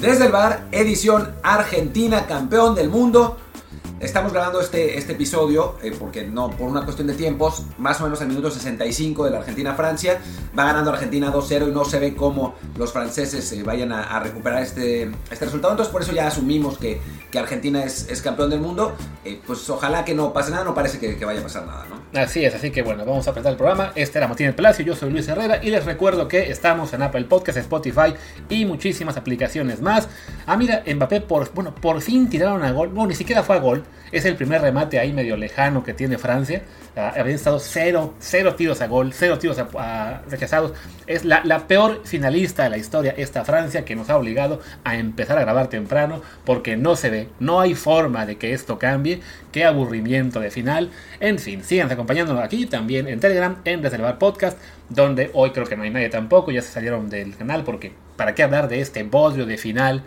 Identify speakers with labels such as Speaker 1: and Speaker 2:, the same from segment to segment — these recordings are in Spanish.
Speaker 1: Desde el bar, edición Argentina, campeón del mundo. Estamos grabando este, este episodio eh, porque no, por una cuestión de tiempos, más o menos al minuto 65 de la Argentina-Francia. Va ganando Argentina 2-0 y no se ve cómo los franceses eh, vayan a, recuperar este, este resultado. Entonces por eso ya asumimos que, que Argentina es, es, campeón del mundo. Eh, pues ojalá que no pase nada, no parece que, que, vaya a pasar nada, ¿no?
Speaker 2: Así es, así que bueno, vamos a apretar el programa. Este era Martín El Palacio, yo soy Luis Herrera y les recuerdo que estamos en Apple Podcast, Spotify y muchísimas aplicaciones más. Ah, mira, Mbappé por, bueno, por fin tiraron a gol. Bueno, ni siquiera fue a gol. Es el primer remate ahí medio lejano que tiene Francia. Uh, habían estado cero, cero tiros a gol, cero tiros a, rechazados. Es la, la, peor finalista de la historia esta Francia que nos ha obligado a empezar a grabar temprano porque no se ve, no hay forma de que esto cambie. Qué aburrimiento de final. En fin, síganse acompañándonos aquí también en Telegram, en Reservar Podcast, donde hoy creo que no hay nadie tampoco, ya se salieron del canal porque ¿para qué hablar de este bodrio de final?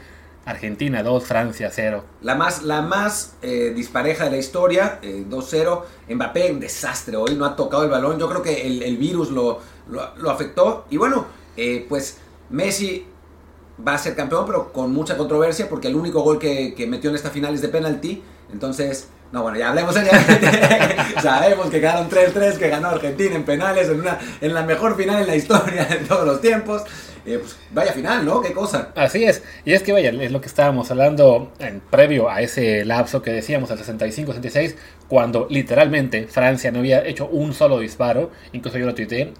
Speaker 2: Argentina 2, Francia 0.
Speaker 1: La más, la más eh, dispareja de la historia, eh, 2-0. Mbappé, un desastre hoy, no ha tocado el balón. Yo creo que el, virus lo, lo, afectó. Y bueno, eh, pues Messi va a ser campeón, pero con mucha controversia, porque el único gol que, metió en esta final es de penalti. Entonces, no, bueno, ya hablemos ya. Sabemos que quedaron 3-3, que ganó Argentina en penales, en, una, en la mejor final en la historia de todos los tiempos. Eh, pues, vaya final, ¿no? Qué cosa.
Speaker 2: Así es. Y es que vaya, es lo que estábamos hablando en previo a ese lapso que decíamos, al 65-66, cuando literalmente Francia no había hecho un solo disparo. Incluso yo lo tuiteé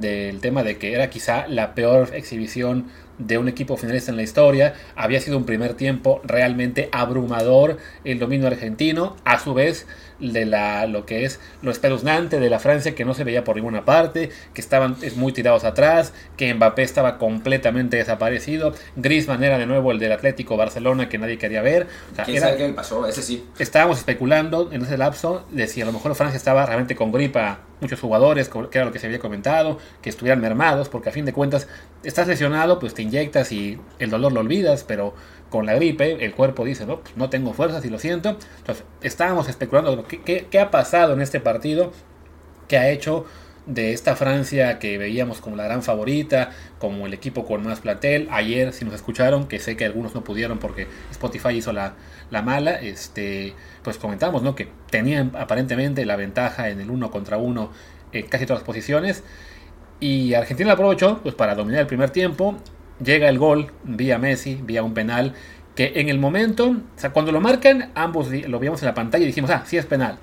Speaker 2: del tema de que era quizá la peor exhibición de un equipo finalista en la historia. Había sido un primer tiempo realmente abrumador el dominio argentino. A su vez, de la, lo que es lo espeluznante de la Francia que no se veía por ninguna parte, que estaban muy tirados atrás, que Mbappé estaba completamente desaparecido, Griezmann era de nuevo el del Atlético Barcelona que nadie quería ver.
Speaker 1: O sea, ¿Quién era, sabe qué pasó? Ese sí.
Speaker 2: Estábamos especulando en ese lapso de si a lo mejor Francia estaba realmente con gripa, muchos jugadores, que era lo que se había comentado, que estuvieran mermados, porque a fin de cuentas estás lesionado, pues te inyectas y el dolor lo olvidas, pero con la gripe, el cuerpo dice, no, pues no tengo fuerzas y lo siento. Entonces, estábamos especulando qué, qué, qué, ha pasado en este partido, qué ha hecho de esta Francia que veíamos como la gran favorita, como el equipo con más plantel. Ayer, si nos escucharon, que sé que algunos no pudieron porque Spotify hizo la, la mala, este, pues comentamos, ¿no? Que tenían aparentemente la ventaja en el uno contra uno en casi todas las posiciones. Y Argentina la aprovechó pues, para dominar el primer tiempo llega el gol vía Messi, vía un penal, que en el momento, o sea, cuando lo marcan, ambos lo vimos en la pantalla y dijimos, ah, sí es penal.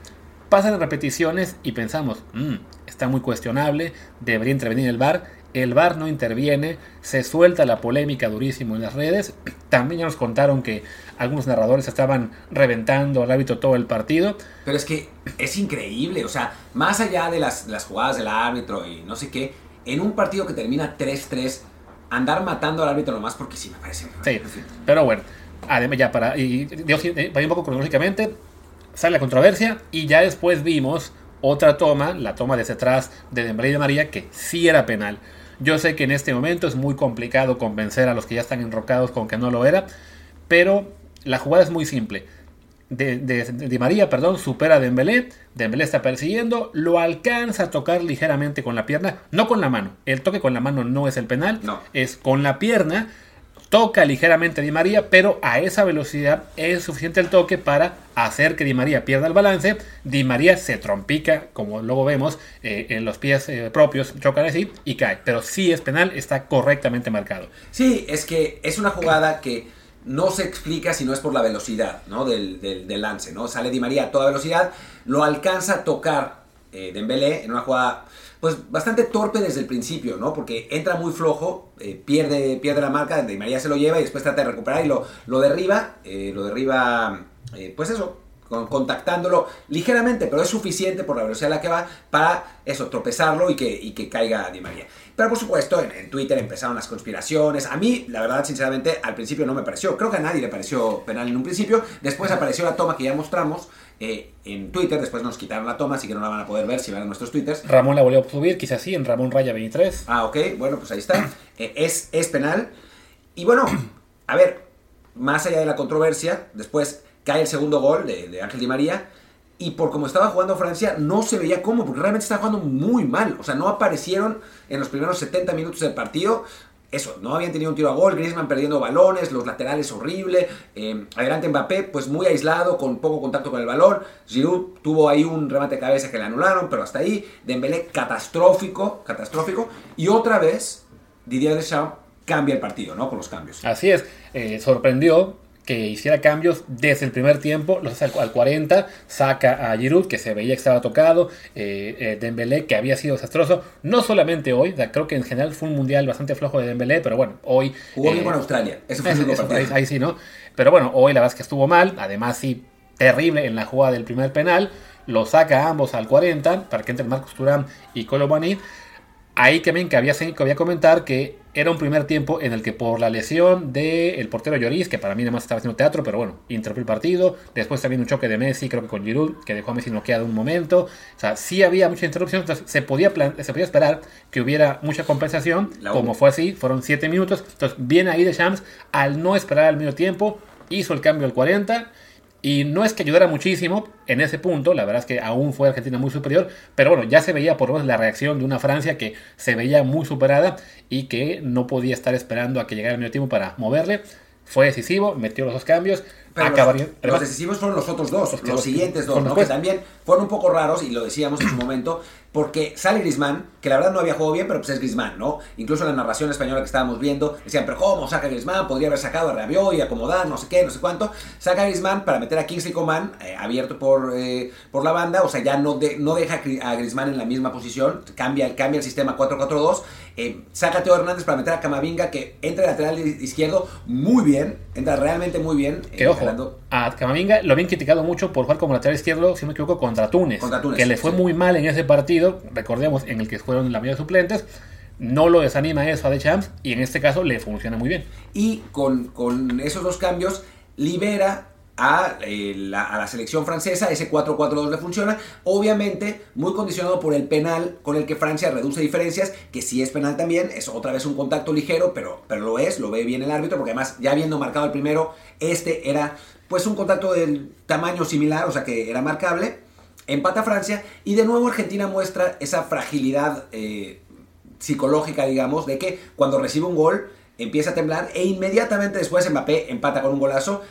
Speaker 2: Pasan repeticiones y pensamos, mmm, está muy cuestionable, debería intervenir el VAR. El VAR no interviene, se suelta la polémica durísimo en las redes. También ya nos contaron que algunos narradores estaban reventando al árbitro todo el partido.
Speaker 1: Pero es que es increíble, o sea, más allá de las, las jugadas del árbitro y no sé qué, en un partido que termina 3-3, andar matando al árbitro nomás porque sí me parece.
Speaker 2: Sí, pero bueno, además ya para, y yo un poco cronológicamente, sale la controversia y ya después vimos otra toma, la toma desde atrás de Dembélé y de María, que sí era penal. Yo sé que en este momento es muy complicado convencer a los que ya están enrocados con que no lo era, pero la jugada es muy simple. De, de, de, María, perdón, supera a Dembélé, Dembélé está persiguiendo, lo alcanza a tocar ligeramente con la pierna, no con la mano. El toque con la mano no es el penal,
Speaker 1: no.
Speaker 2: es con la pierna. Toca ligeramente a Di María, pero a esa velocidad es suficiente el toque para hacer que Di María pierda el balance. Di María se trompica, como luego vemos, eh, en los pies eh, propios, chocan así y cae. Pero sí es penal, está correctamente marcado.
Speaker 1: Sí, es que es una jugada que no se explica si no es por la velocidad ¿no? del, del, lance. ¿no? Sale Di María a toda velocidad, lo alcanza a tocar eh, Dembélé en una jugada pues bastante torpe desde el principio, ¿no? Porque entra muy flojo, eh, pierde, pierde la marca, Di María se lo lleva y después trata de recuperar y lo, lo derriba, eh, lo derriba, eh, pues eso, contactándolo ligeramente, pero es suficiente por la velocidad a la que va para eso, tropezarlo y que, y que caiga Di María. Pero por supuesto, en, en, Twitter empezaron las conspiraciones. A mí, la verdad, sinceramente, al principio no me pareció. Creo que a nadie le pareció penal en un principio. Después apareció la toma que ya mostramos eh, en Twitter. Después nos quitaron la toma, así que no la van a poder ver si van a nuestros Twitters.
Speaker 2: Ramón la volvió a subir, quizás sí, en Ramón Raya 23.
Speaker 1: Ah, ok. Bueno, pues ahí está. Eh, es, es penal. Y bueno, a ver, más allá de la controversia, después cae el segundo gol de, de Ángel Di María. Y por como estaba jugando Francia, no se veía cómo, porque realmente estaba jugando muy mal. O sea, no aparecieron en los primeros 70 minutos del partido. eso, no habían tenido un tiro a gol, Griezmann perdiendo balones, los laterales horrible, eh, adelante Mbappé pues muy aislado, con poco contacto con el balón, Giroud tuvo ahí un remate de cabeza que le anularon, pero hasta ahí, Dembélé catastrófico, catastrófico, y otra vez Didier Deschamps cambia el partido, ¿no? Con los cambios.
Speaker 2: Así es, eh, sorprendió que hiciera cambios desde el primer tiempo, los hace al 40, saca a Giroud, que se veía que estaba tocado, eh, eh, Dembélé, que había sido desastroso, no solamente hoy, creo que en general fue un mundial bastante flojo de Dembélé, pero bueno, hoy...
Speaker 1: Jugó bien eh, con Australia, eso fue
Speaker 2: ahí, ahí, sí, ¿no? Pero bueno, hoy la verdad es que estuvo mal, además sí, terrible en la jugada del primer penal, lo saca a ambos al 40, para que entre Marcos Turán y Colomani, ahí que había, que había comentar que era un primer tiempo en el que por la lesión del portero Lloris, que para mí nada más estaba haciendo teatro, pero bueno, interrumpió el partido. Después también un choque de Messi, creo que con Giroud, que dejó a Messi noqueado un momento. O sea, sí había mucha interrupción, entonces se podía, se podía esperar que hubiera mucha compensación, como fue así, fueron 7 minutos. Entonces, bien ahí de Shams, al no esperar al medio tiempo, hizo el cambio al 40 y no es que ayudara muchísimo en ese punto, la verdad es que aún fue Argentina muy superior, pero bueno, ya se veía por lo menos la reacción de una Francia que se veía muy superada y que no podía estar esperando a que llegara el medio tiempo para moverle. Fue decisivo, metió los dos cambios.
Speaker 1: Pero los, decisivos fueron los otros dos, los, siguientes dos, ¿no? que también fueron un poco raros, y lo decíamos en su momento, porque sale Grisman, que la verdad no había jugado bien, pero pues es Grisman, ¿no? Incluso en la narración española que estábamos viendo, decían, pero ¿cómo saca Grisman? Podría haber sacado a Rabiot y acomodar, no sé qué, no sé cuánto. Saca a Grisman para meter a Kingsley Coman, eh, abierto por, eh, por la banda, o sea, ya no, no deja a Grisman en la misma posición, cambia, cambia el sistema 4-4-2, eh, saca a Teo Hernández para meter a Camavinga, que entra lateral izquierdo muy bien, entra realmente muy bien.
Speaker 2: Que ojo, a Camavinga lo habían criticado mucho por jugar como lateral izquierdo, si no me equivoco, contra Túnez, contra Túnez que le fue muy mal en ese partido recordemos, en el que fueron la mayoría de suplentes, no lo desanima eso a The Champs y en este caso le funciona muy bien.
Speaker 1: Y con, esos dos cambios libera a, eh, la, selección francesa, ese 4-4-2 le funciona, obviamente muy condicionado por el penal con el que Francia reduce diferencias, que si es penal también, es otra vez un contacto ligero, pero, pero lo es, lo ve bien el árbitro, porque además ya habiendo marcado el primero, este era pues un contacto del tamaño similar, o sea que era marcable, empata Francia y de nuevo Argentina muestra esa fragilidad eh, psicológica, digamos, de que cuando recibe un gol empieza a temblar e inmediatamente después Mbappé empata con un golazo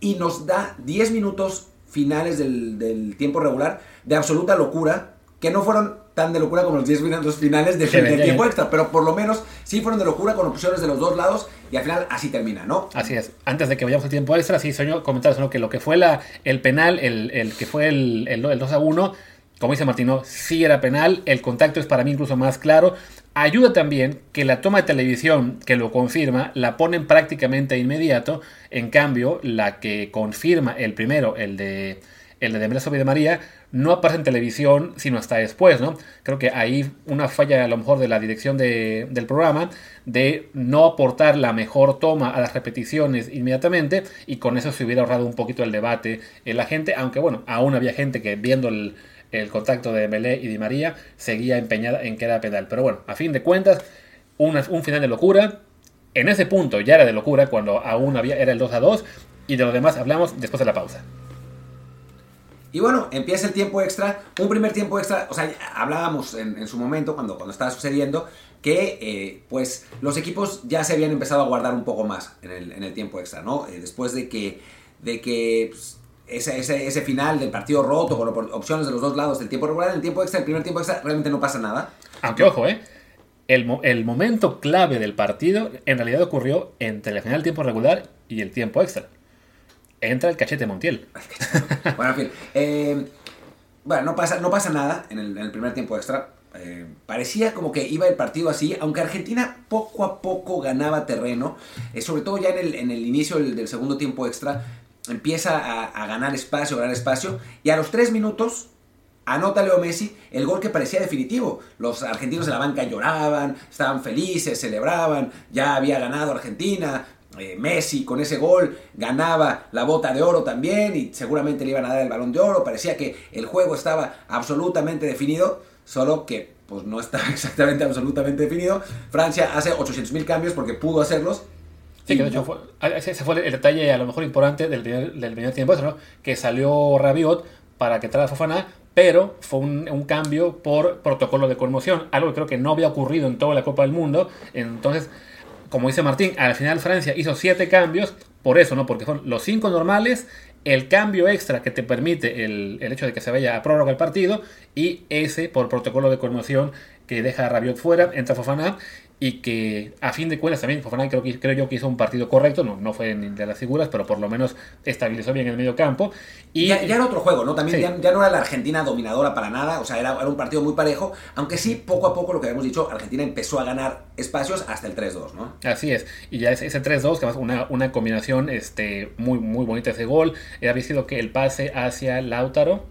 Speaker 1: y nos da 10 minutos finales del, del tiempo regular de absoluta locura que no fueron tan de locura como los 10 minutos finales del, tiempo extra, pero por lo menos sí fueron de locura con opciones de los dos lados y al final así termina, ¿no?
Speaker 2: Así es. Antes de que vayamos al tiempo extra, sí, sueño comentar solo que lo que fue la, el penal, el, que fue el, el, 2 a 1, como dice Martino, sí era penal, el contacto es para mí incluso más claro. Ayuda también que la toma de televisión que lo confirma la ponen prácticamente inmediato, en cambio la que confirma el primero, el de el de Dembélé de María, no aparece en televisión sino hasta después, ¿no? Creo que ahí una falla a lo mejor de la dirección del programa de no aportar la mejor toma a las repeticiones inmediatamente y con eso se hubiera ahorrado un poquito el debate en la gente, aunque bueno, aún había gente que viendo el, contacto de Dembélé y Di María seguía empeñada en que era pedal. Pero bueno, a fin de cuentas, un final de locura. En ese punto ya era de locura cuando aún había, era el 2 a 2 y de lo demás hablamos después de la pausa.
Speaker 1: Y bueno, empieza el tiempo extra, un primer tiempo extra, o sea, hablábamos en, su momento, cuando, cuando estaba sucediendo, que eh, pues los equipos ya se habían empezado a guardar un poco más en el, tiempo extra, ¿no? Eh, después de que, de que pues, ese, ese, final del partido roto con opciones de los dos lados del tiempo regular, en el tiempo extra, el primer tiempo extra, realmente no pasa nada.
Speaker 2: Aunque ojo, ¿eh? El, el momento clave del partido en realidad ocurrió entre el final del tiempo regular y el tiempo extra entra el cachete Montiel.
Speaker 1: bueno, en fin. Eh, bueno, no pasa, no pasa nada en el, primer tiempo extra. Eh, parecía como que iba el partido así, aunque Argentina poco a poco ganaba terreno, eh, sobre todo ya en el, inicio del, segundo tiempo extra, empieza a, ganar espacio, ganar espacio, y a los tres minutos anota Leo Messi el gol que parecía definitivo. Los argentinos de la banca lloraban, estaban felices, celebraban, ya había ganado Argentina, eh, Messi con ese gol ganaba la bota de oro también y seguramente le iban a dar el balón de oro. Parecía que el juego estaba absolutamente definido, solo que pues no estaba exactamente absolutamente definido. Francia hace 800.000 cambios porque pudo hacerlos.
Speaker 2: Sí, que de hecho fue, ese fue el detalle a lo mejor importante del primer, del primer tiempo, ¿no? que salió Rabiot para que traiga Fofana, pero fue un, un, cambio por protocolo de conmoción, algo que creo que no había ocurrido en toda la Copa del Mundo. Entonces, como dice Martín, al final Francia hizo siete cambios, por eso, ¿no? Porque son los cinco normales, el cambio extra que te permite el, hecho de que se vaya a prórroga el partido y ese por protocolo de conmoción que deja a Rabiot fuera, entra Fofana y que a fin de cuentas también Fofana creo, que, creo yo que hizo un partido correcto, no, no fue ni de las figuras, pero por lo menos estabilizó bien el medio campo. Y,
Speaker 1: ya, ya era otro juego, ¿no? También ya, ya, no era la Argentina dominadora para nada, o sea, era, era, un partido muy parejo, aunque sí, poco a poco, lo que habíamos dicho, Argentina empezó a ganar espacios hasta el 3-2, ¿no?
Speaker 2: Así es, y ya ese, ese 3-2, que además una, una combinación este, muy, muy bonita ese gol, había sido que el pase hacia Lautaro,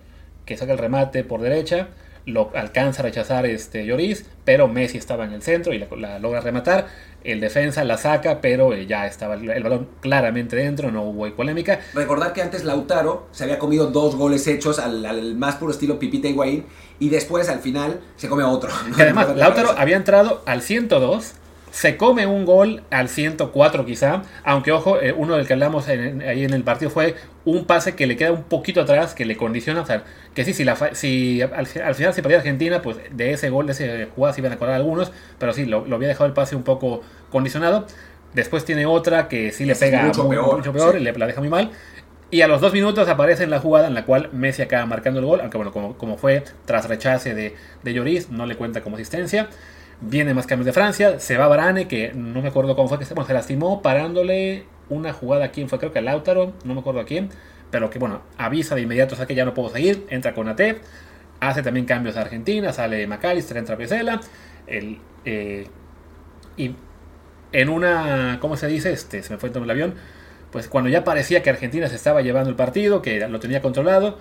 Speaker 2: que saca el remate por derecha, lo alcanza a rechazar este Lloris, pero Messi estaba en el centro y la, la logra rematar. El defensa la saca, pero eh, ya estaba el, el, balón claramente dentro, no hubo polémica.
Speaker 1: Recordar que antes Lautaro se había comido dos goles hechos al, al más puro estilo Pipita Higuaín y después al final se come otro.
Speaker 2: Que además, Lautaro había entrado al 102 se come un gol al 104 quizá, aunque ojo, eh, uno del que hablamos en, ahí en el partido fue un pase que le queda un poquito atrás, que le condiciona, o sea, que sí, si, la, si al, al, final se perdía Argentina, pues de ese gol, de ese jugada se iban a acordar algunos, pero sí, lo, lo, había dejado el pase un poco condicionado. Después tiene otra que sí le pega
Speaker 1: mucho
Speaker 2: muy,
Speaker 1: peor,
Speaker 2: mucho peor
Speaker 1: sí.
Speaker 2: y le, la deja muy mal. Y a los dos minutos aparece en la jugada en la cual Messi acaba marcando el gol, aunque bueno, como, como fue tras rechace de, de Lloris, no le cuenta como asistencia. Viene más cambios de Francia, se va Varane, que no me acuerdo cómo fue que se, bueno, se lastimó parándole una jugada a quién fue, creo que a Lautaro, no me acuerdo a quién, pero que bueno, avisa de inmediato, o sea que ya no puedo seguir, entra con AT, hace también cambios a Argentina, sale McAllister, entra Pesela, el, eh, y en una, ¿cómo se dice? Este, se me fue el avión, pues cuando ya parecía que Argentina se estaba llevando el partido, que lo tenía controlado,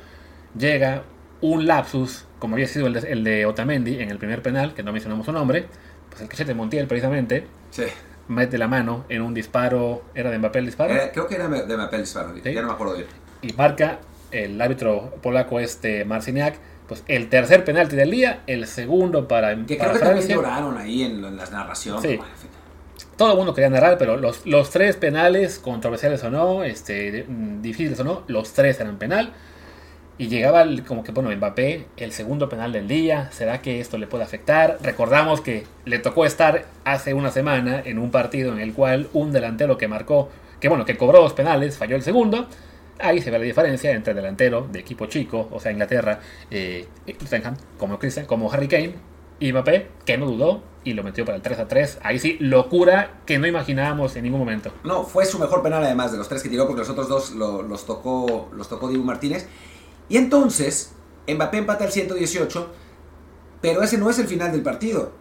Speaker 2: llega un lapsus, como había sido el de, el de, Otamendi en el primer penal, que no mencionamos su nombre, pues el cachete Montiel precisamente,
Speaker 1: sí.
Speaker 2: mete la mano en un disparo, ¿era de Mbappé el disparo?
Speaker 1: Eh, creo que era de Mbappé el disparo, ¿Sí? ya no me acuerdo bien.
Speaker 2: Y marca el árbitro polaco este Marciniak, pues el tercer penalti del día, el segundo para
Speaker 1: Que
Speaker 2: para
Speaker 1: creo que
Speaker 2: Francia.
Speaker 1: también lloraron ahí en, en las narraciones.
Speaker 2: Sí.
Speaker 1: Bueno, en fin.
Speaker 2: Todo el mundo quería narrar, pero los, los tres penales, controversiales o no, este, difíciles o no, los tres eran penal. Y llegaba el, como que, bueno, Mbappé, el segundo penal del día. ¿Será que esto le puede afectar? Recordamos que le tocó estar hace una semana en un partido en el cual un delantero que marcó, que bueno, que cobró dos penales, falló el segundo. Ahí se ve la diferencia entre el delantero de equipo chico, o sea, Inglaterra, eh, como, Christian, como Harry Kane, y Mbappé, que no dudó y lo metió para el 3 a 3. Ahí sí, locura que no imaginábamos en ningún momento.
Speaker 1: No, fue su mejor penal además de los tres que tiró, porque los otros dos lo, los tocó los tocó Dibu Martínez. Y entonces, Mbappé empata al 118, pero ese no es el final del partido.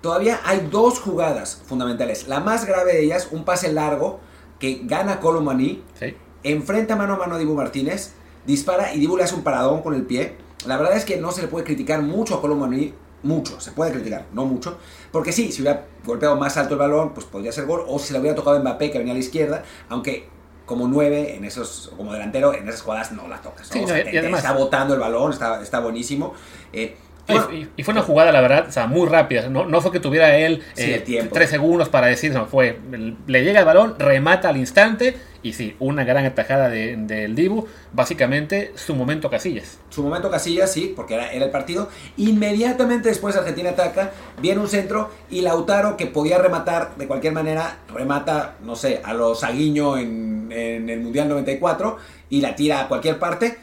Speaker 1: Todavía hay dos jugadas fundamentales. La más grave de ellas, un pase largo que gana Colomani,
Speaker 2: ¿Sí?
Speaker 1: enfrenta mano a mano a Dibu Martínez, dispara y Dibu le hace un paradón con el pie. La verdad es que no se le puede criticar mucho a Colomani, mucho, se puede criticar, no mucho, porque sí, si hubiera golpeado más alto el balón, pues podría ser gol, o si le hubiera tocado a Mbappé, que venía a la izquierda, aunque como nueve en esos, como delantero, en esas jugadas no la tocas. ¿no?
Speaker 2: Sí,
Speaker 1: o sea,
Speaker 2: no,
Speaker 1: te,
Speaker 2: y además,
Speaker 1: está botando el balón, está, está buenísimo. Eh,
Speaker 2: bueno, y, y, fue una jugada, la verdad, o sea, muy rápida. No, no fue que tuviera él
Speaker 1: sí,
Speaker 2: eh, tres segundos para decir, no, fue, le llega el balón, remata al instante y sí, una gran atajada del de, de Dibu, básicamente su momento Casillas.
Speaker 1: Su momento Casillas, sí, porque era, era, el partido. Inmediatamente después Argentina ataca, viene un centro y Lautaro, que podía rematar de cualquier manera, remata, no sé, a los Saguiño en, en el Mundial 94 y la tira a cualquier parte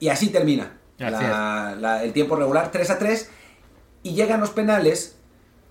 Speaker 1: y así termina. La, la, el tiempo regular 3 a 3 y llegan los penales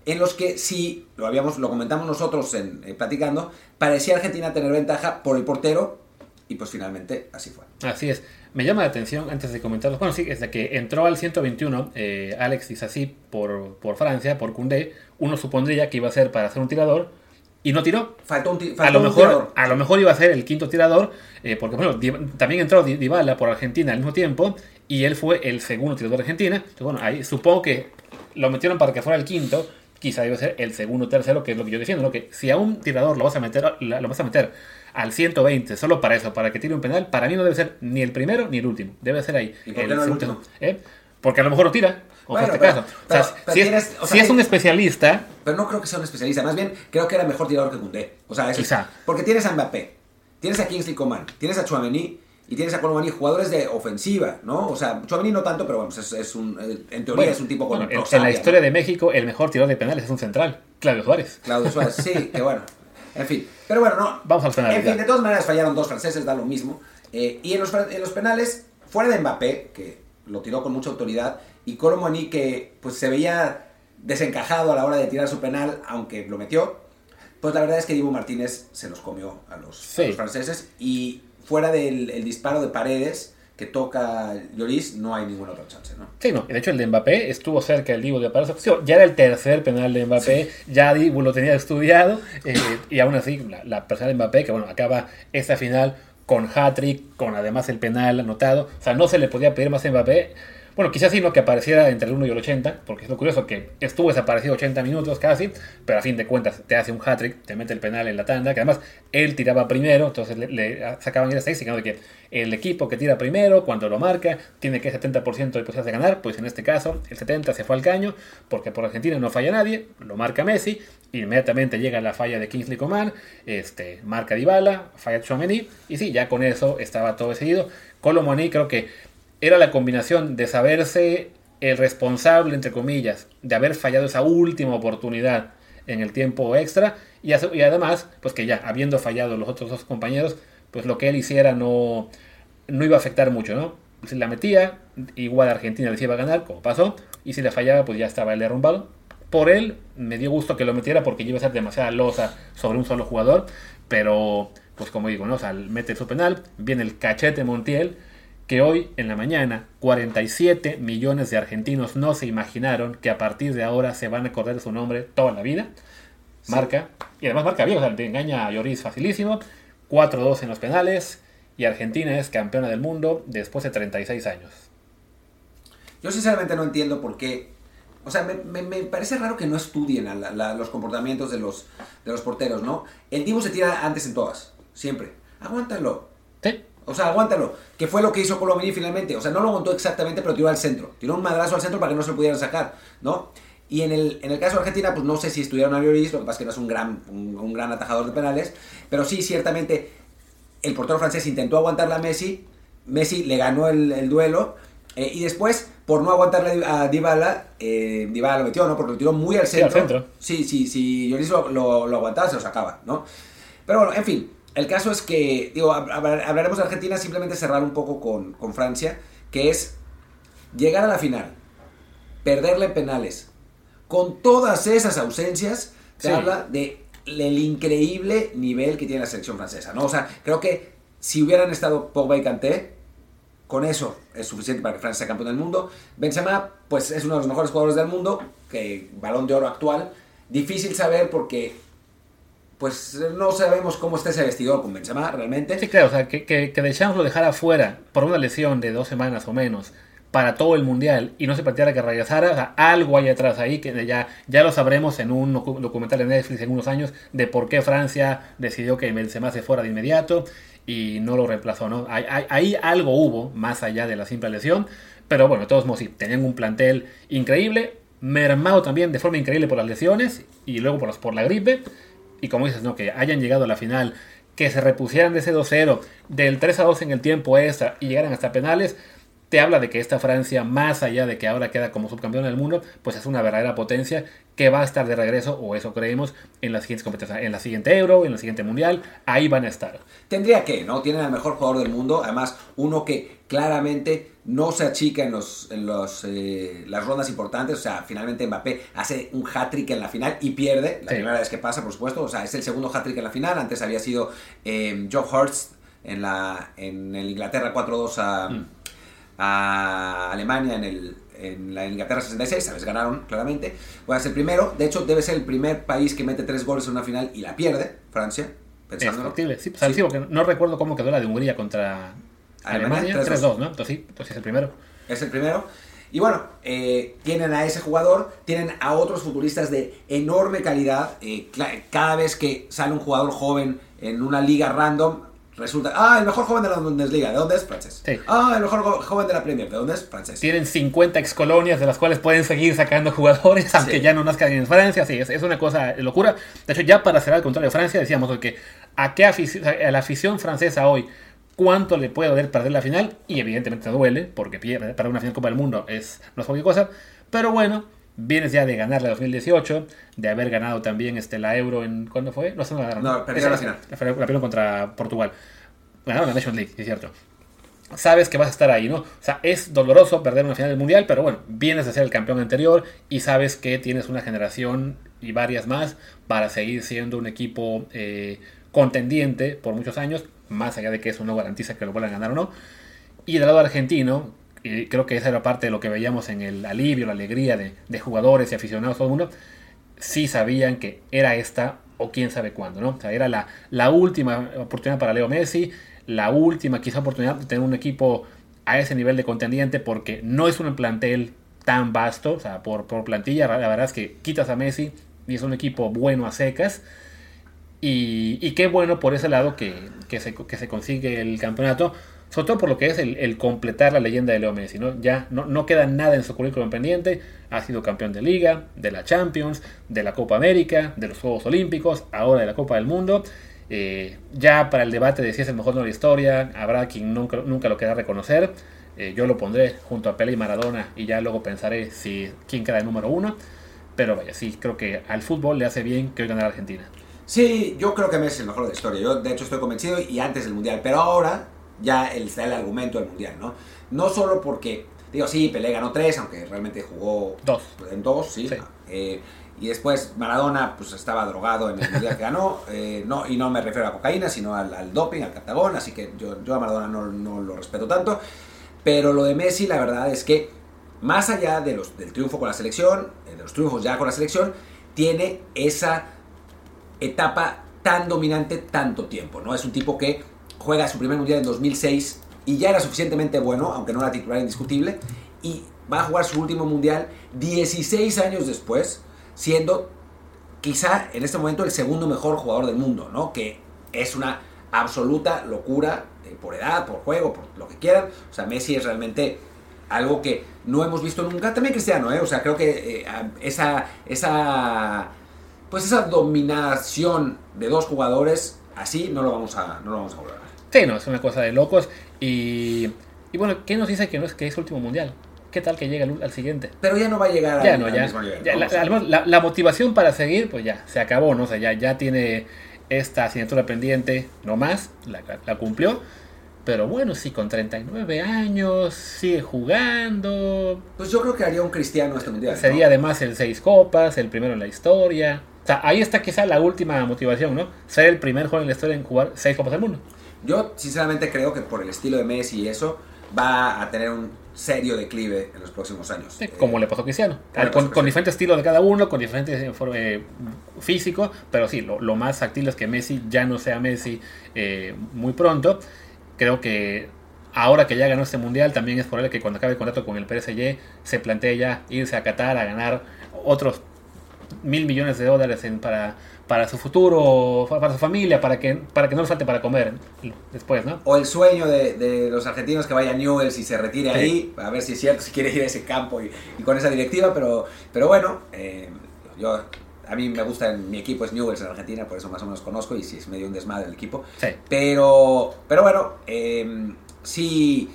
Speaker 1: en los que si lo habíamos lo comentamos nosotros en, eh, platicando parecía Argentina tener ventaja por el portero y pues finalmente así fue
Speaker 2: así es me llama la atención antes de comentarlo bueno sí desde que entró al 121 eh, Alex Isassi por, por Francia por Koundé uno supondría que iba a ser para hacer un tirador y no tiró.
Speaker 1: Faltó un, faltó
Speaker 2: a, lo
Speaker 1: un
Speaker 2: mejor,
Speaker 1: tirador.
Speaker 2: a lo mejor iba a ser el quinto tirador, eh, porque bueno, también entró Dybala por Argentina al mismo tiempo y él fue el segundo tirador de Argentina. Entonces, bueno, ahí supongo que lo metieron para que fuera el quinto, quizá debe ser el segundo o tercero, que es lo que yo defiendo, ¿no? que si a un tirador lo vas a meter, lo vas a meter al 120 solo para eso, para que tire un penal, para mí no debe ser ni el primero ni el último, debe ser ahí.
Speaker 1: ¿Y por qué el no el último?
Speaker 2: ¿eh? Porque a lo mejor lo tira. O bueno, este pero, caso. Pero, o sea, pero si, tienes, es, o sea, si es un especialista.
Speaker 1: Pero no creo que sea un especialista. Más bien, creo que era mejor tirador que Koundé. O sea, eso
Speaker 2: Quizá.
Speaker 1: Porque tienes a Mbappé, tienes a Kingsley Coman, tienes a Chouameni y tienes a Colomani, jugadores de ofensiva, ¿no? O sea, Chouameni no tanto, pero bueno, es, es un, en teoría
Speaker 2: bueno,
Speaker 1: es un tipo con
Speaker 2: bueno, En, en la historia ¿no? de México, el mejor tirador de penales es un central, Claudio Suárez.
Speaker 1: Claudio Suárez, sí, que bueno. En fin, pero bueno, no.
Speaker 2: Vamos al penal.
Speaker 1: En fin, de todas maneras fallaron dos franceses, da lo mismo. Eh, y en los, en los penales, fuera de Mbappé, que lo tiró con mucha autoridad, y Colomani, que pues se veía desencajado a la hora de tirar su penal, aunque lo metió, pues la verdad es que Dibu Martínez se los comió a los,
Speaker 2: Sí.
Speaker 1: a los franceses. Y fuera del el disparo de paredes que toca Lloris, no hay ninguna otra chance, ¿no?
Speaker 2: Sí, no. De hecho, el de Mbappé estuvo cerca del Dibu de Parazo. Sí, ya era el tercer penal de Mbappé. Ya Dibu lo tenía estudiado. eh, y aún así, la, la persona de Mbappé, que bueno, acaba esta final con hat-trick, con además el penal anotado. O sea, no se le podía pedir más a Mbappé. Bueno, quizás sí, ¿no? Que apareciera entre el 1 y el 80, porque es lo curioso que estuvo desaparecido 80 minutos casi, pero a fin de cuentas te hace un hat-trick, te mete el penal en la tanda, que además él tiraba primero, entonces le, le sacaban la estadística de que el equipo que tira primero, cuando lo marca, tiene que 70% de posibilidades de ganar, pues en este caso el 70 se fue al caño, porque por Argentina no falla nadie, lo marca Messi, inmediatamente llega la falla de Kingsley Coman, este, marca Dybala, falla Chouameni, y sí, ya con eso estaba todo decidido. Colomani creo que era la combinación de saberse el responsable, entre comillas, de haber fallado esa última oportunidad en el tiempo extra y, y además, pues que ya habiendo fallado los otros dos compañeros, pues lo que él hiciera no, no iba a afectar mucho, ¿no? Si la metía, igual Argentina les iba a ganar, como pasó, y si la fallaba, pues ya estaba el derrumbado. Por él, me dio gusto que lo metiera porque iba a ser demasiada losa sobre un solo jugador, pero, pues como digo, ¿no? O sea, mete su penal, viene el cachete Montiel, que hoy en la mañana 47 millones de argentinos no se imaginaron que a partir de ahora se van a acordar de su nombre toda la vida. Marca, y además marca bien, o sea, te engaña a Lloris facilísimo. 4-2 en los penales, y Argentina es campeona del mundo después de 36 años.
Speaker 1: Yo sinceramente no entiendo por qué. O sea, me, me- me parece raro que no estudien a la- la- los comportamientos de los, de los porteros, ¿no? El Dibu se tira antes en todas, siempre. Aguántalo.
Speaker 2: Sí,
Speaker 1: O sea, aguántalo. Que fue lo que hizo Colomini finalmente. O sea, no lo aguantó exactamente, pero tiró al centro. Tiró un madrazo al centro para que no se lo pudieran sacar, ¿no? Y en el, en el caso de Argentina, pues no sé si estudiaron a Lloris, lo que pasa es que no es un gran, un, un gran atajador de penales, pero sí, ciertamente, el portero francés intentó aguantarle a Messi, Messi le ganó el, el duelo, eh, y después, por no aguantarle a Dybala, eh, Dybala lo metió, ¿no? Porque lo tiró muy al
Speaker 2: Sí, al
Speaker 1: centro.
Speaker 2: centro.
Speaker 1: Sí, sí, si Lloris lo, lo, lo aguantaba, se lo sacaba, ¿no? Pero bueno, en fin, el caso es que, digo, hab- hab- hablaremos de Argentina, simplemente cerrar un poco con, con Francia, que es llegar a la final, perderle en penales, con todas esas ausencias,
Speaker 2: Sí.
Speaker 1: habla de el increíble nivel que tiene la selección francesa, ¿no? O sea, creo que si hubieran estado Pogba y Kanté, con eso es suficiente para que Francia sea campeón del mundo. Benzema, pues es uno de los mejores jugadores del mundo, que balón de oro actual. Difícil saber porque, pues no sabemos cómo está ese vestidor con Benzema realmente.
Speaker 2: sí, claro, o sea, que, que, que lo dejara fuera por una lesión de dos semanas o menos para todo el mundial y no se planteara que regresara, o sea, algo hay atrás ahí que ya, ya lo sabremos en un docu- documental de Netflix en unos años de por qué Francia decidió que Benzema se fuera de inmediato y no lo reemplazó, ¿no? Ahí, ahí- algo hubo más allá de la simple lesión, pero bueno, de todos modos sí, tenían un plantel increíble, mermado también de forma increíble por las lesiones y luego por, las, por la gripe, y como dices, ¿no? Que hayan llegado a la final, que se repusieran de ese 2-0, del 3-2 en el tiempo extra y llegaran hasta penales, te habla de que esta Francia, más allá de que ahora queda como subcampeona del mundo, pues es una verdadera potencia que va a estar de regreso, o eso creemos, en las siguientes competencias, en la siguiente Euro, en la siguiente Mundial, ahí van a estar.
Speaker 1: Tendría que, ¿no? Tienen al mejor jugador del mundo, además uno que claramente no se achica en, los, en los, eh, las rondas importantes, o sea, finalmente Mbappé hace un hat-trick en la final y pierde, la
Speaker 2: Sí.
Speaker 1: primera vez que pasa, por supuesto, o sea, es el segundo hat-trick en la final, antes había sido eh, Joe Hurst en, la, en el Inglaterra 4-2 a,
Speaker 2: Mm.
Speaker 1: A Alemania en, el, en la Inglaterra 66, sabes, ganaron claramente, va a ser el primero, de hecho debe ser el primer país que mete tres goles en una final y la pierde, Francia,
Speaker 2: Es factible, sí, pues,
Speaker 1: Sí.
Speaker 2: no recuerdo cómo quedó la de Hungría contra
Speaker 1: Alemania,
Speaker 2: Alemania,
Speaker 1: 3-2.
Speaker 2: 3-2, ¿no? Entonces sí, entonces es el primero.
Speaker 1: Es el primero. Y bueno, eh, tienen a ese jugador, tienen a otros futuristas de enorme calidad. eh, cada vez que sale un jugador joven en una liga random, resulta, ah, el mejor joven de la Bundesliga, ¿de dónde es? Francés.
Speaker 2: Sí.
Speaker 1: Ah, el mejor jo- joven de la Premier, ¿de dónde es? Francés.
Speaker 2: Tienen 50 excolonias de las cuales pueden seguir sacando jugadores, aunque
Speaker 1: Sí.
Speaker 2: ya no nazcan en Francia. Sí, es, es una cosa locura. De hecho, ya para cerrar el contrario de Francia, decíamos que a, qué afici- a la afición francesa hoy, cuánto le puede doler perder la final, y evidentemente duele, porque pierde, para una final Copa del Mundo es, no es cualquier cosa. Pero bueno, Vienes ya de ganar la 2018, de haber ganado también este, la Euro en... ¿Cuándo fue? No, no,
Speaker 1: no, no perdieron la final.
Speaker 2: La, la perdieron contra Portugal. Ganaron la Nation League, es cierto. Sabes que vas a estar ahí, ¿no? O sea, es doloroso perder una final del Mundial, pero bueno, vienes de ser el campeón anterior y sabes que tienes una generación y varias más para seguir siendo un equipo eh, contendiente por muchos años, más allá de que eso no garantiza que lo vuelvan a ganar o no. Y del lado argentino, y creo que esa era parte de lo que veíamos en el alivio, la alegría de, de jugadores y aficionados, todo el mundo, sí sabían que era esta o quién sabe cuándo, ¿no? O sea, era la, la última oportunidad para Leo Messi, la última quizá oportunidad de tener un equipo a ese nivel de contendiente porque no es un plantel tan vasto, o sea, por, por plantilla, la verdad es que quitas a Messi y es un equipo bueno a secas. Y, y qué bueno por ese lado que, que, se, que, se, consigue el campeonato, sobre todo por lo que es el, el completar la leyenda de Leo Messi. ¿no? Ya no, no, queda nada en su currículum pendiente. Ha sido campeón de Liga, de la Champions, de la Copa América, de los Juegos Olímpicos, ahora de la Copa del Mundo. Eh, ya para el debate de si es el mejor de la historia, habrá quien nunca, nunca lo quiera reconocer. Eh, yo lo pondré junto a Pele y Maradona y ya luego pensaré si quién queda el número uno. Pero vaya, sí, creo que al fútbol le hace bien que hoy gane Argentina.
Speaker 1: Sí, yo creo que Messi es el mejor de la historia. Yo, de hecho, estoy convencido y antes del Mundial. Pero ahora ya está el argumento del Mundial, ¿no? No solo porque, digo, sí, Pelé ganó tres, aunque realmente jugó
Speaker 2: dos.
Speaker 1: en dos, sí. sí. Eh, y después Maradona pues estaba drogado en el Mundial que ganó. Eh, no, y no me refiero a cocaína, sino al, al doping, al captagón. Así que yo, yo a Maradona no, no lo respeto tanto. Pero lo de Messi, la verdad es que más allá de los, del triunfo con la selección, de los triunfos ya con la selección, tiene esa etapa tan dominante tanto tiempo, ¿no? Es un tipo que juega su primer mundial en 2006 y ya era suficientemente bueno, aunque no era titular indiscutible, y va a jugar su último mundial 16 años después, siendo quizá en este momento el segundo mejor jugador del mundo, ¿no? Que es una absoluta locura eh, por edad, por juego, por lo que quieran. O sea, Messi es realmente algo que no hemos visto nunca. También Cristiano, ¿eh? O sea, creo que eh, esa, esa, pues esa dominación de dos jugadores así no lo vamos a, no lo vamos a volver.
Speaker 2: Sí, no, es una cosa de locos. Y, y bueno, ¿qué nos dice que no es que es último mundial? ¿Qué tal que llegue al, al, siguiente?
Speaker 1: Pero ya no va a llegar
Speaker 2: ya
Speaker 1: al,
Speaker 2: no,
Speaker 1: al
Speaker 2: ya,
Speaker 1: mismo nivel.
Speaker 2: ya
Speaker 1: ¿no?
Speaker 2: la, motivación para seguir, pues ya, se acabó, ¿no? O sea, ya, ya tiene esta asignatura pendiente, no más, la, la cumplió. Pero bueno, sí, con 39 años, sigue jugando.
Speaker 1: Pues yo creo que haría un cristiano este mundial. ¿no?
Speaker 2: Sería además el seis copas, el primero en la historia. O sea, ahí está quizá la última motivación, ¿no? Ser el primer jugador en la historia en jugar seis copas del mundo.
Speaker 1: Yo sinceramente creo que por el estilo de Messi y eso, va a tener un serio declive en los próximos años.
Speaker 2: Sí, como
Speaker 1: Eh,
Speaker 2: le pasó a Cristiano. Con, diferentes estilos de cada uno, con diferentes eh, eh, físico, pero sí, lo, lo más factible es que Messi ya no sea Messi eh, muy pronto. Creo que ahora que ya ganó este mundial, también es probable que cuando acabe el contrato con el PSG se plantee ya irse a Qatar a ganar otros mil millones de dólares en- para, para su futuro, para su familia, para que, para que no le falte para comer después, ¿no?
Speaker 1: O el sueño de, de los argentinos que vaya a Newell's y se retire
Speaker 2: Sí.
Speaker 1: ahí, a ver si es cierto, si quiere ir a ese campo y, y con esa directiva, pero, pero bueno, eh, yo, a mí me gusta, mi equipo es Newell's en Argentina, por eso más o menos conozco y si es medio un desmadre el equipo.
Speaker 2: Sí.
Speaker 1: Pero, pero bueno, eh, sí,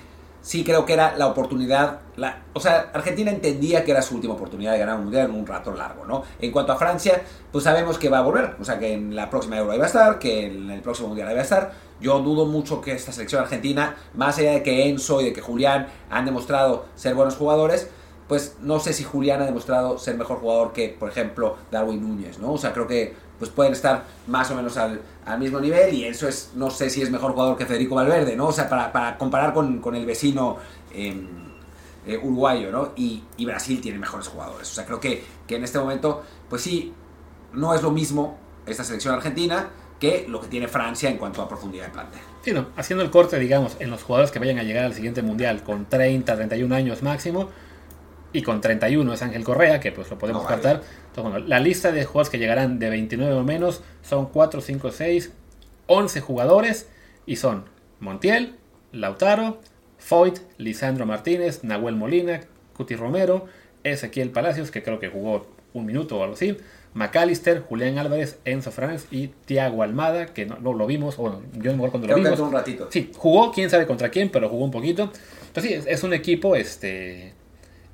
Speaker 1: sí creo que era la oportunidad. La, o sea, Argentina entendía que era su última oportunidad de ganar un mundial en un rato largo, ¿no? En cuanto a Francia, pues sabemos que va a volver. O sea, que en la próxima Euro va a estar, que en el próximo mundial ahí va a estar. Yo dudo mucho que esta selección argentina, más allá de que Enzo y de que Julián han demostrado ser buenos jugadores, pues no sé si Julián ha demostrado ser mejor jugador que, por ejemplo, Darwin Núñez, ¿no? O sea, creo que pues pueden estar más o menos al, al mismo nivel y eso es, no sé si es mejor jugador que Federico Valverde, ¿no? O sea, para, para comparar con, con el vecino eh, eh, uruguayo, ¿no? Y, y Brasil tiene mejores jugadores. O sea, creo que, que en este momento, pues sí, no es lo mismo esta selección argentina que lo que tiene Francia en cuanto a profundidad de plantel.
Speaker 2: Sí, no, haciendo el corte, digamos, en los jugadores que vayan a llegar al siguiente mundial con 30, 31 años máximo, y con 31 es Ángel Correa, que pues lo podemos
Speaker 1: No,
Speaker 2: cartar. Entonces, bueno, la lista de jugadores que llegarán de 29 o menos son 4, 5, 6, 11 jugadores, y son Montiel, Lautaro, Foyt, Lisandro Martínez, Nahuel Molina, Cuti Romero, Ezequiel Palacios, que creo que jugó un minuto o algo así, McAllister, Julián Álvarez, Enzo Fernández y Tiago Almada, que no, no lo vimos, bueno, yo no cuando
Speaker 1: Creo
Speaker 2: lo vimos.
Speaker 1: un ratito.
Speaker 2: Sí, jugó, quién sabe contra quién, pero jugó un poquito. Entonces sí, es, es un equipo este,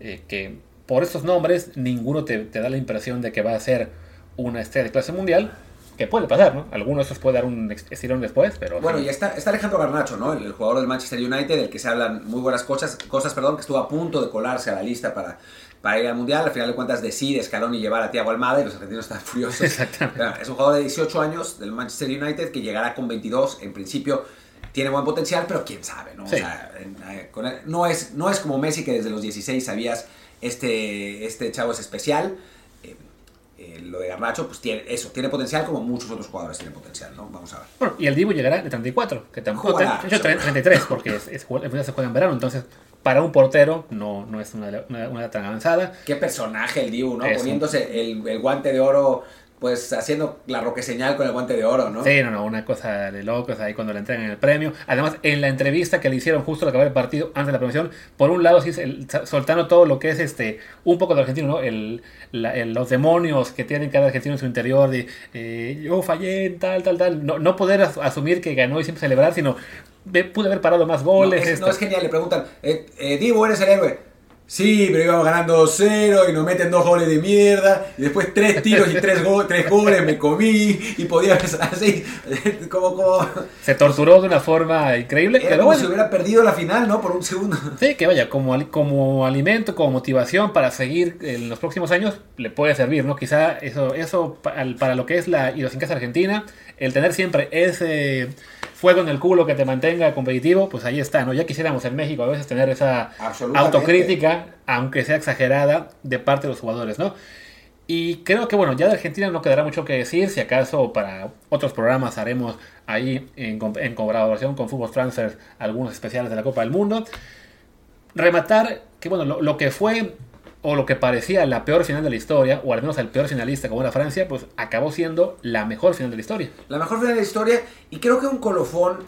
Speaker 2: eh, que por estos nombres, ninguno te, te da la impresión de que va a ser una estrella de clase mundial, que puede pasar, ¿no? Alguno de esos puede dar un estirón después, pero...
Speaker 1: Bueno,
Speaker 2: sí.
Speaker 1: y está, está Alejandro Garnacho, ¿no? El, el jugador del Manchester United, del que se hablan muy buenas cosas, cosas perdón, que estuvo a punto de colarse a la lista para, para ir al Mundial. Al final de cuentas decide Scaloni llevar a Thiago Almada y los argentinos están furiosos.
Speaker 2: Exactamente.
Speaker 1: Claro, Es un jugador de 18 años del Manchester United que llegará con 22. En principio tiene buen potencial, pero quién sabe, ¿no? O
Speaker 2: Sí.
Speaker 1: sea, en- eh, con él- no, es, no es como Messi que desde los 16 sabías este, este chavo es especial. Eh, eh, lo de Garnacho, pues tiene eso, tiene potencial como muchos otros jugadores tienen potencial, ¿no? Vamos a ver.
Speaker 2: Bueno, y el Dibu llegará de 34, que tampoco...
Speaker 1: Jugará, seguro.
Speaker 2: 33, porque es, es, se juega en verano, entonces para un portero no, no es una, una, tan avanzada.
Speaker 1: Qué personaje el Dibu, ¿no?
Speaker 2: Eso.
Speaker 1: Poniéndose el, el guante de oro, pues haciendo la roque señal con el guante de oro, ¿no?
Speaker 2: Sí, no, no, una cosa de locos ahí cuando le entregan el premio. Además, en la entrevista que le hicieron justo al acabar el partido, antes de la promoción, por un lado, sí, soltando todo lo que es este un poco de argentino, ¿no? El, la- el- los demonios que tiene cada argentino en su interior, de eh, yo fallé, tal, tal, tal. No, no poder as- asumir que ganó y siempre celebrar, sino de- pude haber parado más
Speaker 1: No,
Speaker 2: goles.
Speaker 1: es,
Speaker 2: esto.
Speaker 1: no, es genial, le preguntan, eh, eh, Dibu, ¿eres el héroe? Sí, pero íbamos ganando 2-0 y nos meten dos goles de mierda. Y después tres tiros y tres, go- tres goles me comí. Y podía así, como, como...
Speaker 2: Se torturó de una forma increíble,
Speaker 1: Era
Speaker 2: pero
Speaker 1: como
Speaker 2: bueno.
Speaker 1: si hubiera perdido la final, ¿no? Por un segundo.
Speaker 2: Sí, que vaya, como, como alimento, como motivación para seguir en los próximos años, le puede servir, ¿no? Quizá eso, eso para lo que es la idiosincrasia argentina, el tener siempre ese fuego en el culo que te mantenga competitivo, pues ahí está, ¿no? Ya quisiéramos en México a veces tener esa autocrítica, aunque sea exagerada, de parte de los jugadores, ¿no? Y creo que, bueno, ya de Argentina no quedará mucho que decir. Si acaso para otros programas haremos ahí en, en colaboración con Fútbol Transfer algunos especiales de la Copa del Mundo. Rematar que, bueno, lo, lo que fue o lo que parecía la peor final de la historia, o al menos el peor finalista como era Francia, pues acabó siendo la mejor final de la historia.
Speaker 1: La mejor final de la historia y creo que un colofón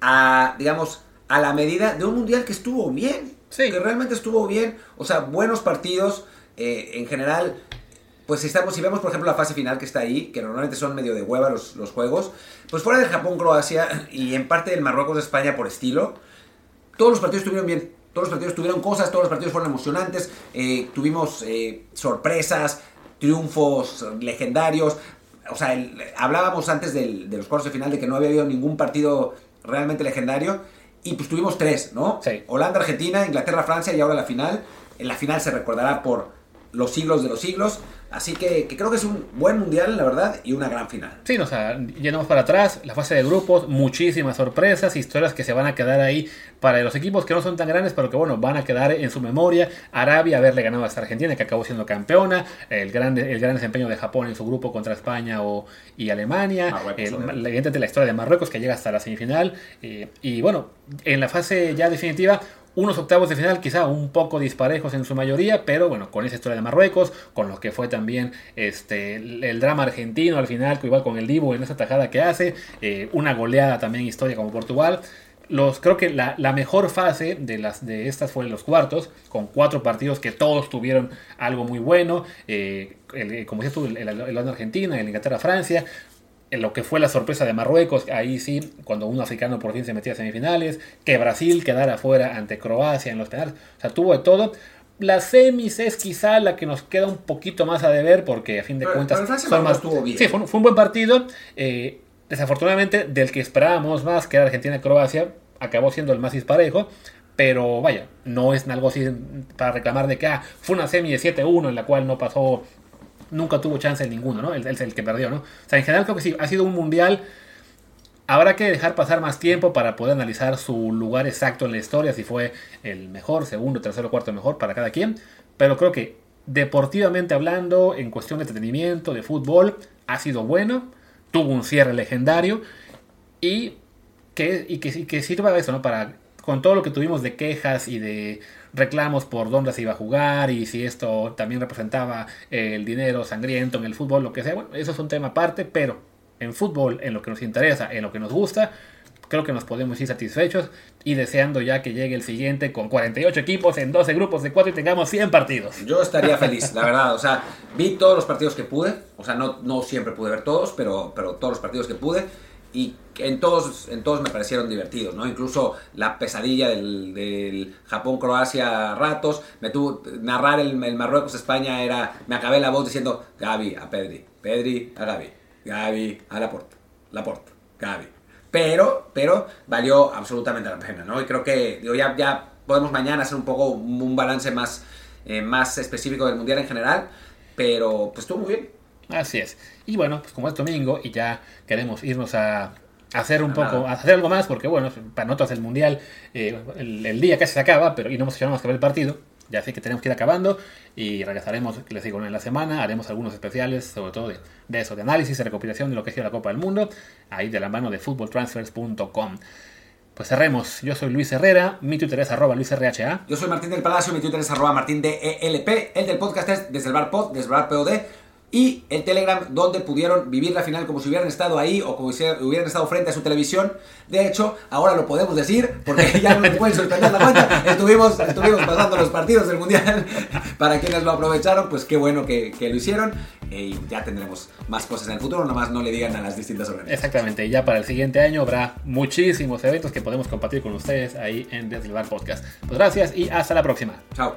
Speaker 1: a, digamos, a la medida de un mundial que estuvo bien.
Speaker 2: Sí.
Speaker 1: Que realmente estuvo bien. O sea, buenos partidos. eh, en general, pues si, estamos, si vemos, por ejemplo, la fase final que está ahí, que normalmente son medio de hueva los, los juegos, pues fuera del Japón-Croacia y en parte del Marruecos-España por estilo, todos los partidos estuvieron bien. Todos los partidos tuvieron cosas, todos los partidos fueron emocionantes. eh, tuvimos eh, sorpresas, triunfos legendarios. O sea, el- hablábamos antes del- de los cuartos de final de que no había habido ningún partido realmente legendario. Y pues tuvimos tres, ¿no?
Speaker 2: Sí.
Speaker 1: Holanda, Argentina, Inglaterra, Francia y ahora la final. En la final se recordará por los siglos de los siglos. Así que, que creo que es un buen mundial, la verdad, y una gran final.
Speaker 2: Sí, o sea, llenamos para atrás, la fase de grupos, muchísimas sorpresas, historias que se van a quedar ahí para los equipos que no son tan grandes, pero que bueno, van a quedar en su memoria. Arabia haberle ganado a esta Argentina, que acabó siendo campeona, el gran, el gran desempeño de Japón en su grupo contra España o, y Alemania,
Speaker 1: Marruecos,
Speaker 2: el-
Speaker 1: obviamente.
Speaker 2: la, evidentemente la historia de Marruecos que llega hasta la semifinal, eh, y bueno, en la fase ya definitiva, unos octavos de final quizá un poco disparejos en su mayoría, pero bueno, con esa historia de Marruecos, con lo que fue también este el, drama argentino al final, igual con el Divo en esa tajada que hace, eh, una goleada también histórica como Portugal. Los, creo que la, la mejor fase de, las, de estas fue en los cuartos, con cuatro partidos que todos tuvieron algo muy bueno, eh, el- como dices tú, el, el, Argentina, el Inglaterra Francia, en lo que fue la sorpresa de Marruecos, ahí sí, cuando un africano por fin se metía a semifinales, que Brasil quedara fuera ante Croacia en los penales, o sea, tuvo de todo. Las semis es quizá la que nos queda un poquito más a deber, porque a fin de
Speaker 1: Pero-
Speaker 2: cuentas
Speaker 1: pero Francia
Speaker 2: son más...
Speaker 1: estuvo bien.
Speaker 2: Sí, fue un, fue un buen partido. eh, desafortunadamente, del que esperábamos más, que era Argentina-Croacia, acabó siendo el más disparejo. Pero vaya, no es algo así para reclamar de que ah, fue una semi de 7-1 en la cual no pasó nunca tuvo chance en ninguno, ¿no? Él el que perdió, ¿no? O sea, en general creo que sí, ha sido un mundial. Habrá que dejar pasar más tiempo para poder analizar su lugar exacto en la historia, si fue el mejor, segundo, tercero, cuarto mejor para cada quien. Pero creo que deportivamente hablando, en cuestión de entretenimiento, de fútbol, ha sido bueno. Tuvo un cierre legendario y que, y que, y que sirva eso, ¿no? Para, con todo lo que tuvimos de quejas y de reclamos por dónde se iba a jugar y si esto también representaba el dinero sangriento en el fútbol, lo que sea, bueno, eso es un tema aparte, pero en fútbol, en lo que nos interesa, en lo que nos gusta, creo que nos podemos ir satisfechos y deseando ya que llegue el siguiente con 48 equipos en 12 grupos de 4 y tengamos 100 partidos.
Speaker 1: Yo estaría feliz, la verdad. O sea, vi todos los partidos que pude. O sea, no, no siempre pude ver todos, pero, pero todos los partidos que pude. Y en todos, en todos me parecieron divertidos, ¿no? Incluso la pesadilla del, del Japón-Croacia a ratos, me tuvo, narrar el, el Marruecos-España era, me acabé la voz diciendo, Gaby a Pedri, Pedri a Gaby, Gaby a Laporta, Laporta, Gaby. Pero, pero valió absolutamente la pena, ¿no? Y creo que digo, ya, ya podemos mañana hacer un poco un balance más, eh, más específico del Mundial en general, pero pues estuvo muy bien.
Speaker 2: Así es. Y bueno, pues como es domingo y ya queremos irnos a hacer un poco, a hacer algo más, porque bueno, para nosotros el mundial, eh, el, el, día casi se acaba, pero y no hemos hecho nada más que ver el partido. Ya sé que tenemos que ir acabando y regresaremos, les digo, en la semana. Haremos algunos especiales, sobre todo de, de eso, de análisis, de recopilación de lo que ha sido la Copa del Mundo, ahí de la mano de footballtransfers.com. Pues cerremos. Yo soy Luis Herrera, mi Twitter es arroba LuisRHA.
Speaker 1: Yo soy Martín del Palacio, mi Twitter es arroba Martín DELP. El del podcast es desde el bar pod, desde el bar POD y el Telegram donde pudieron vivir la final como si hubieran estado ahí o como si hubieran estado frente a su televisión. De hecho, ahora lo podemos decir porque ya no nos pueden suspender la cuenta. Estuvimos, estuvimos pasando los partidos del Mundial. Para quienes lo aprovecharon, pues qué bueno que, que lo hicieron. Y ya tendremos más cosas en el futuro, nomás no le digan a las distintas organizaciones.
Speaker 2: Exactamente, y ya para el siguiente año habrá muchísimos eventos que podemos compartir con ustedes ahí en Desde el Bar Podcast. Pues gracias y hasta la próxima.
Speaker 1: Chao.